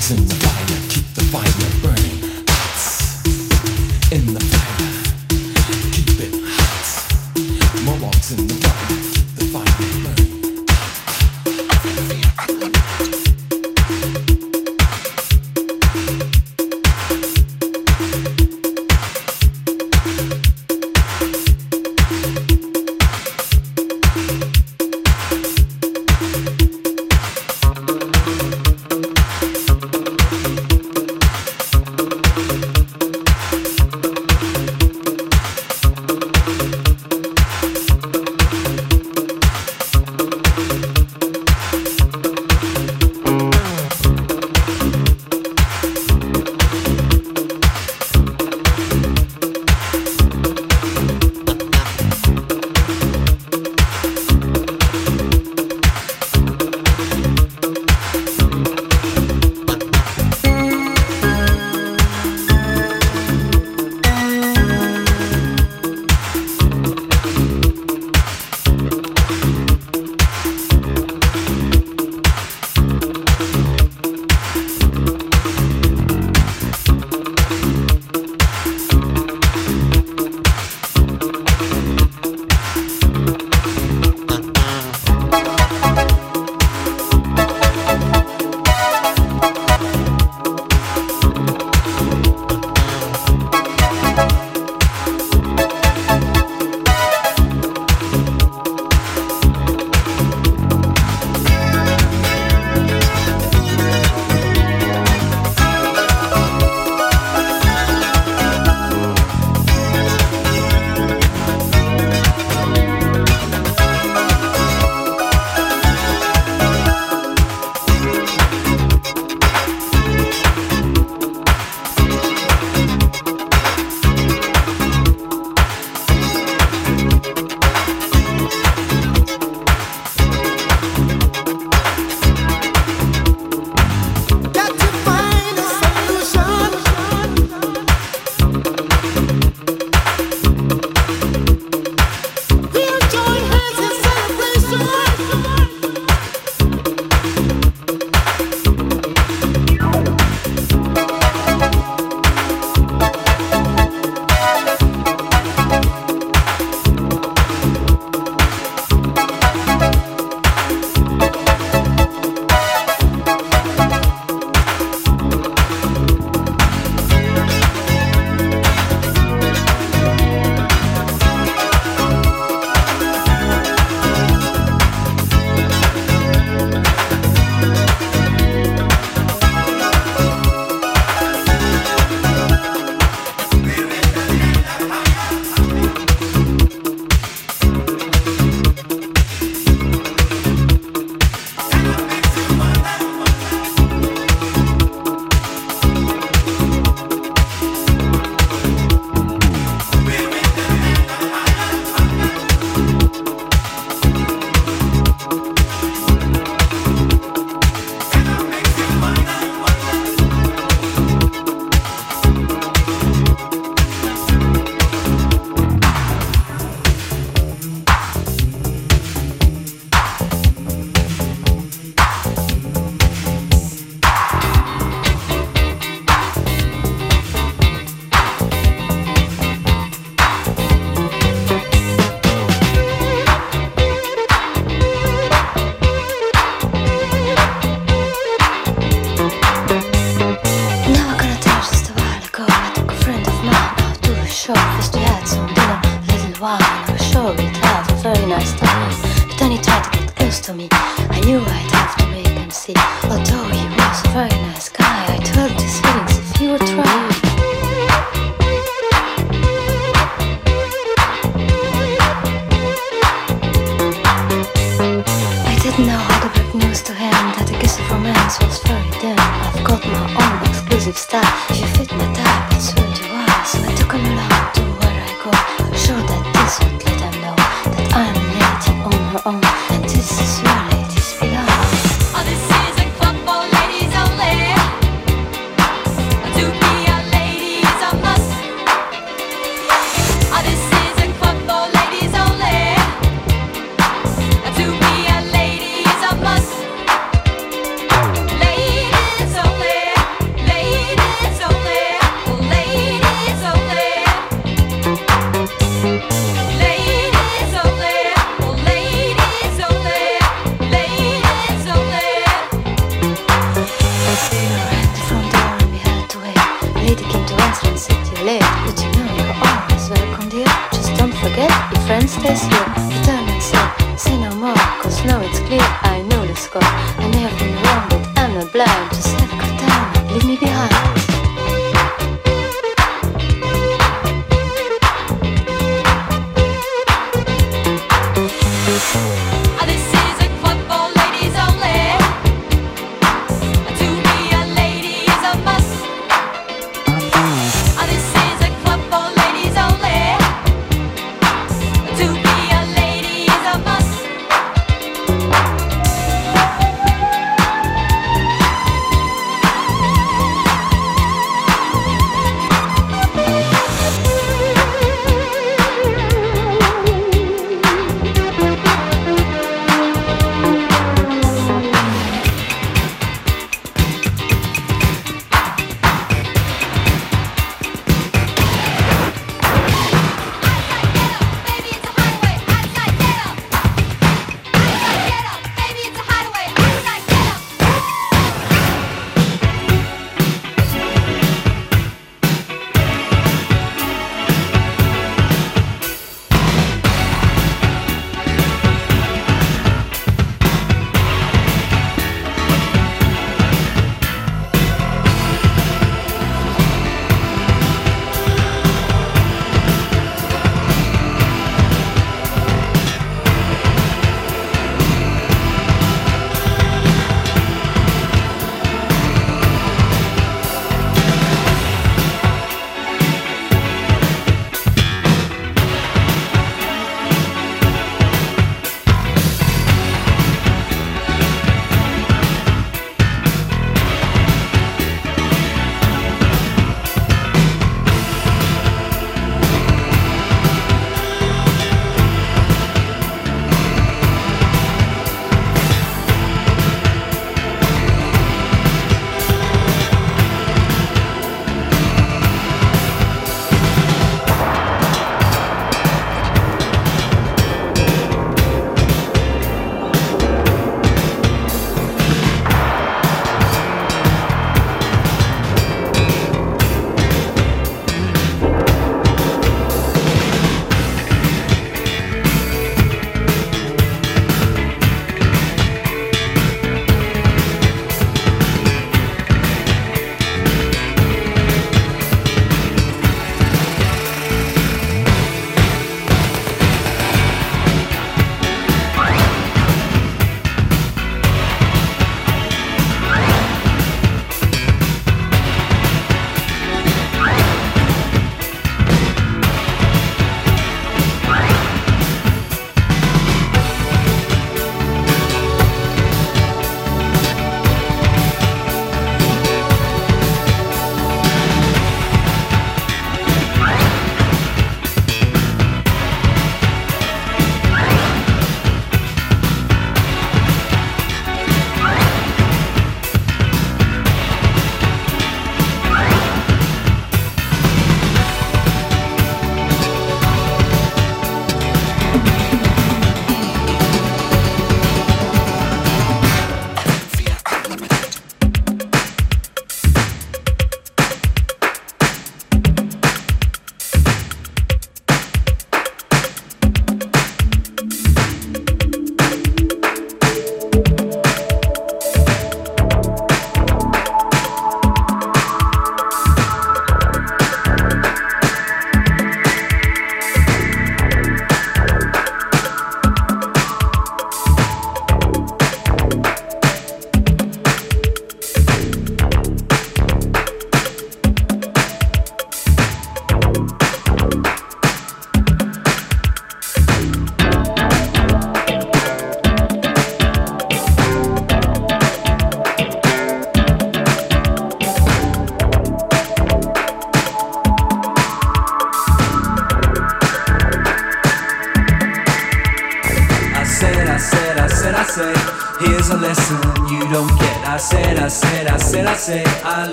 真的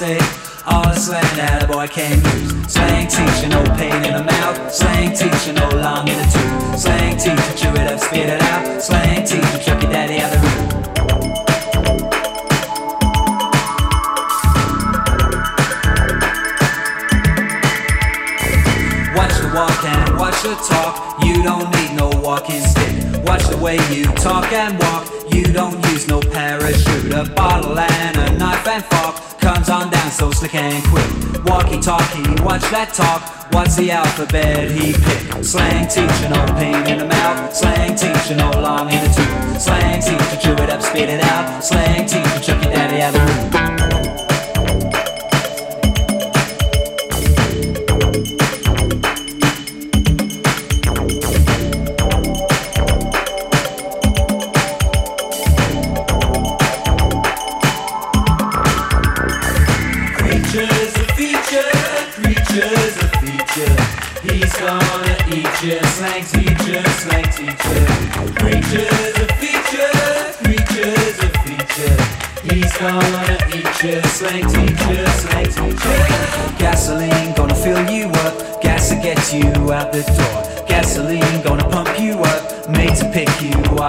Said, all the slang that a boy can use. Slang teacher, no pain in the mouth. Slang teacher, no long in the tooth. Slang teacher, chew it up, spit it out. Slang teacher, chuck your daddy out the room. Watch the walk and watch the talk. You don't need no walking stick. Watch the way you talk and walk. You don't use no parachute. A bottle and so slick and quick. Walkie talkie, watch that talk. What's the alphabet he picked? Slang teacher, no pain in the mouth. Slang teacher, no long in the tooth. Slang teacher, chew it up, spit it out. Slang teacher, chuck your daddy out the room.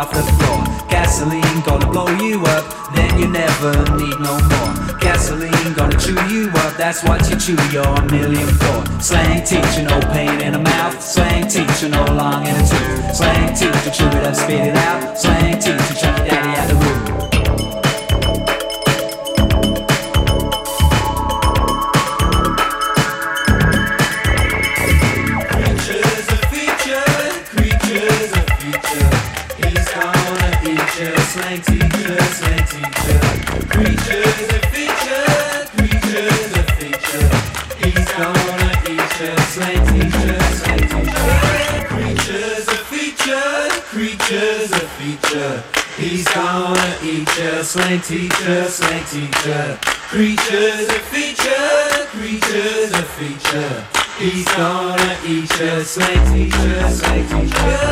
Off the floor. Gasoline gonna blow you up, then you never need no more. Gasoline gonna chew you up, that's what you chew your million for. Slang teacher, no pain in the mouth. Slang teacher, no long in the tooth. Slang teacher, chew it up, spit it out. Slang teacher, you, slang teacher, slang teacher. Creatures a feature, creatures a feature. He's gonna eat you, slang teacher, slang teacher. Creatures a feature, creatures a feature. He's gonna eat you, slang teacher, slang teacher. Creatures a feature, creatures a feature. He's gonna eat you, slang teacher, slang teacher.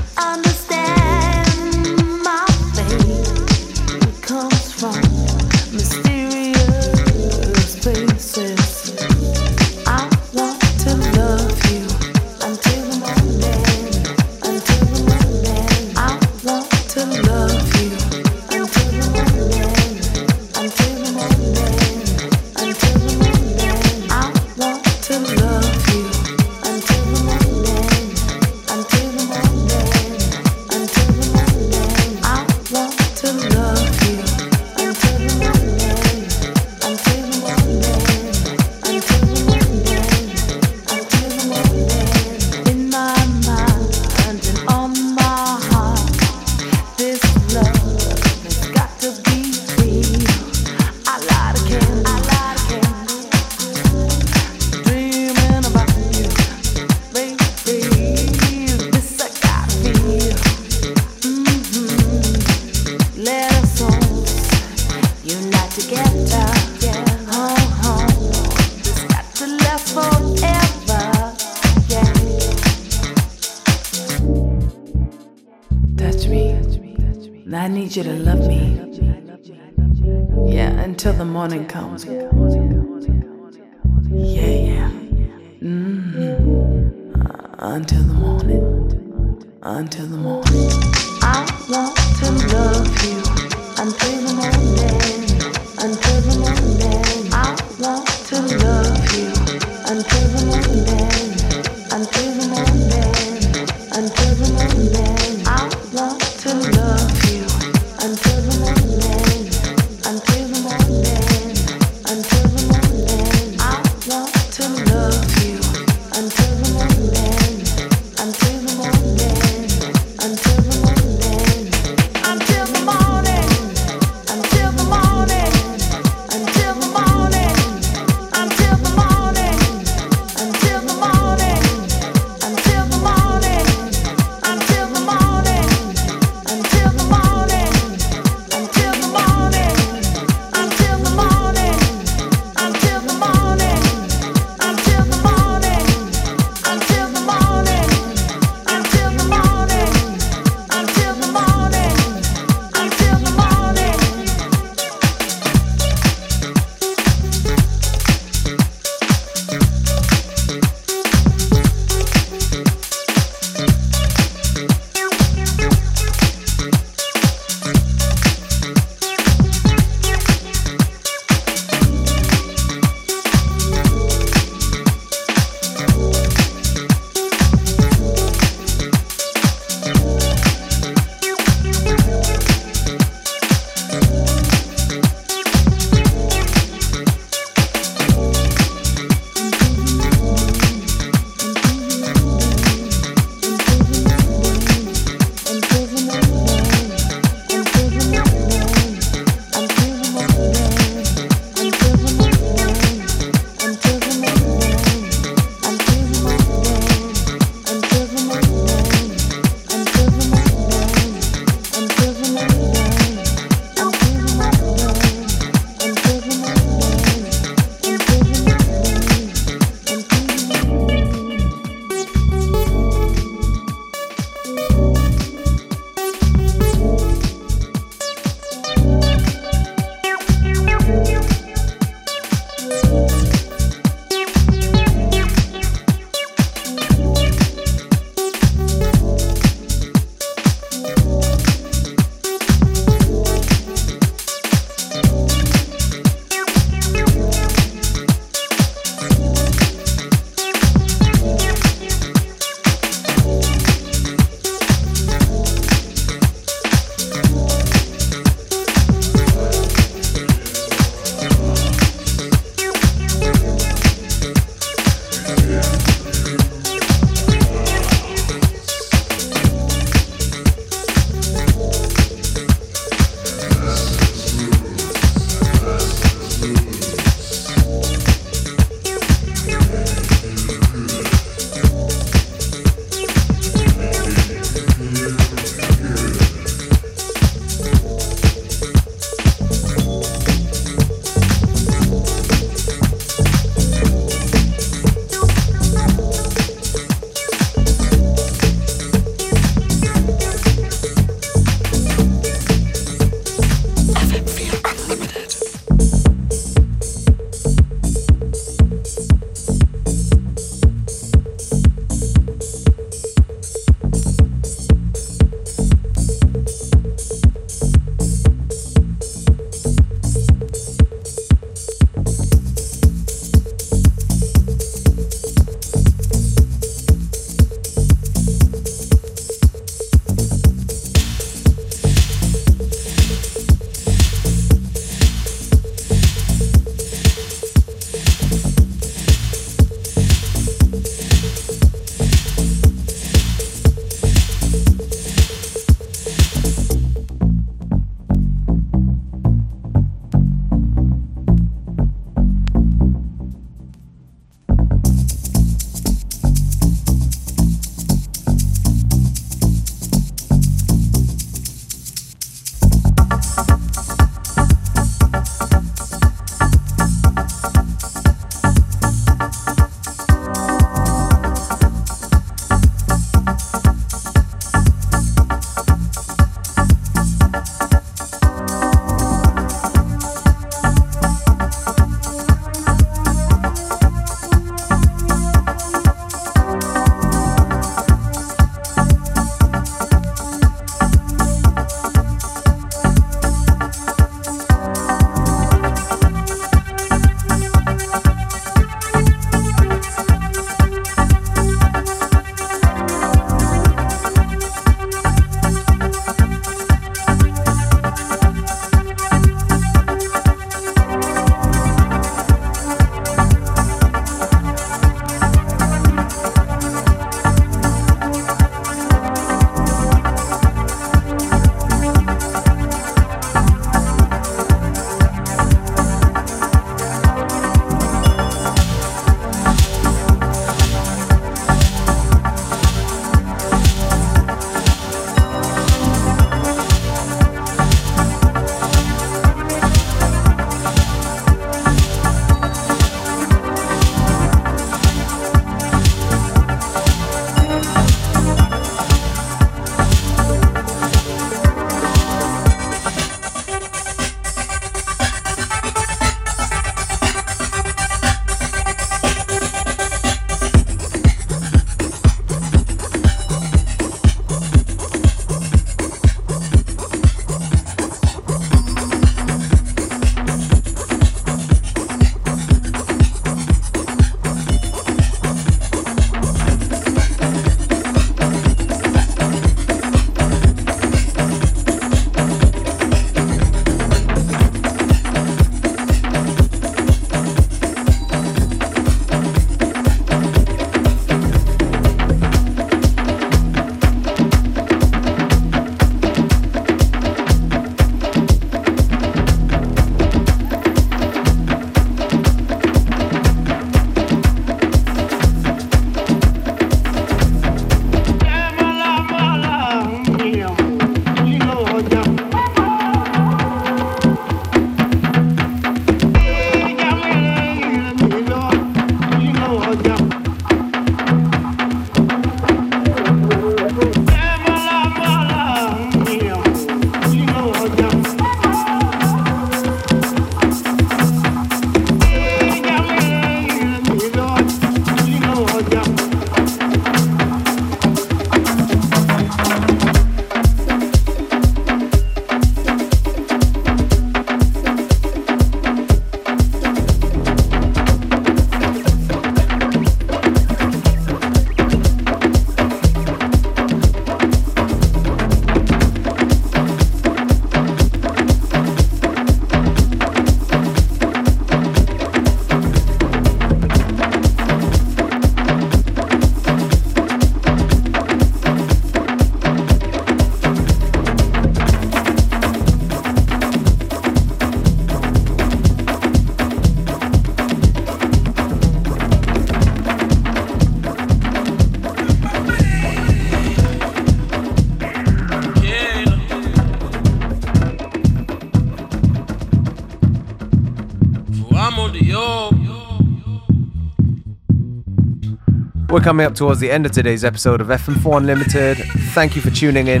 Coming up towards the end of today's episode of FM4 Unlimited. Thank you for tuning in.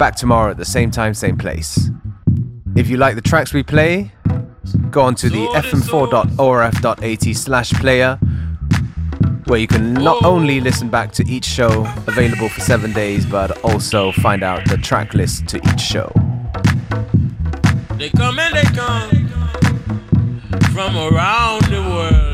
Back tomorrow at the same time, same place. If you like the tracks we play, go on to the fm4.orf.at slash player, where you can not only listen back to each show available for seven days, but also find out the track list to each show. They come and they come from around